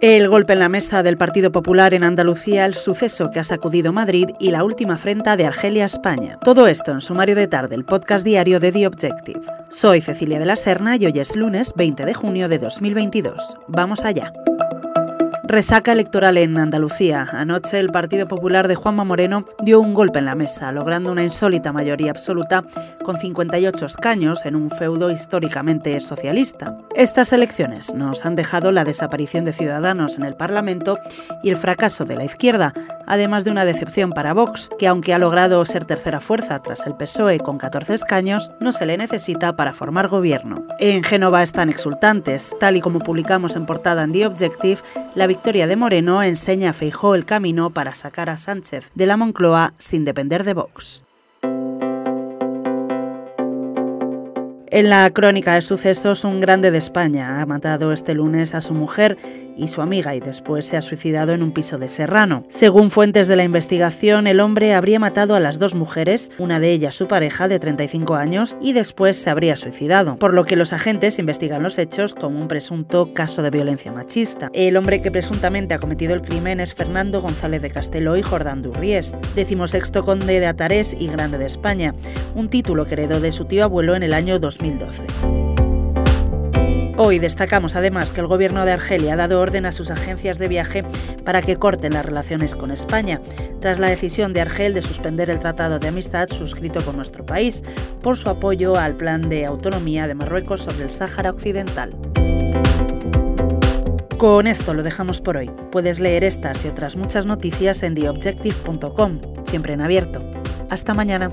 El golpe en la mesa del Partido Popular en Andalucía, el suceso que ha sacudido Madrid y la última afrenta de Argelia a España. Todo esto en Sumario de Tarde, el podcast diario de The Objective. Soy Cecilia de la Serna y hoy es lunes 20 de junio de 2022. Vamos allá. Resaca electoral en Andalucía. Anoche el Partido Popular de Juanma Moreno dio un golpe en la mesa, logrando una insólita mayoría absoluta con 58 escaños en un feudo históricamente socialista. Estas elecciones nos han dejado la desaparición de Ciudadanos en el Parlamento y el fracaso de la izquierda, además de una decepción para Vox, que aunque ha logrado ser tercera fuerza tras el PSOE con 14 escaños, no se le necesita para formar gobierno. En Génova están exultantes, tal y como publicamos en portada en The Objective, la victoria de Moreno enseña a Feijó el camino para sacar a Sánchez de la Moncloa sin depender de Vox. En la crónica de sucesos, un grande de España ha matado este lunes a su mujer y su amiga y después se ha suicidado en un piso de Serrano. Según fuentes de la investigación, el hombre habría matado a las dos mujeres, una de ellas su pareja de 35 años, y después se habría suicidado, por lo que los agentes investigan los hechos como un presunto caso de violencia machista. El hombre que presuntamente ha cometido el crimen es Fernando González de Castelo y Jordán Durries, decimosexto conde de Atarés y grande de España, un título que heredó de su tío abuelo en el año 2012. Hoy destacamos además que el gobierno de Argelia ha dado orden a sus agencias de viaje para que corten las relaciones con España, tras la decisión de Argel de suspender el tratado de amistad suscrito con nuestro país por su apoyo al plan de autonomía de Marruecos sobre el Sáhara Occidental. Con esto lo dejamos por hoy. Puedes leer estas y otras muchas noticias en theobjective.com, siempre en abierto. Hasta mañana.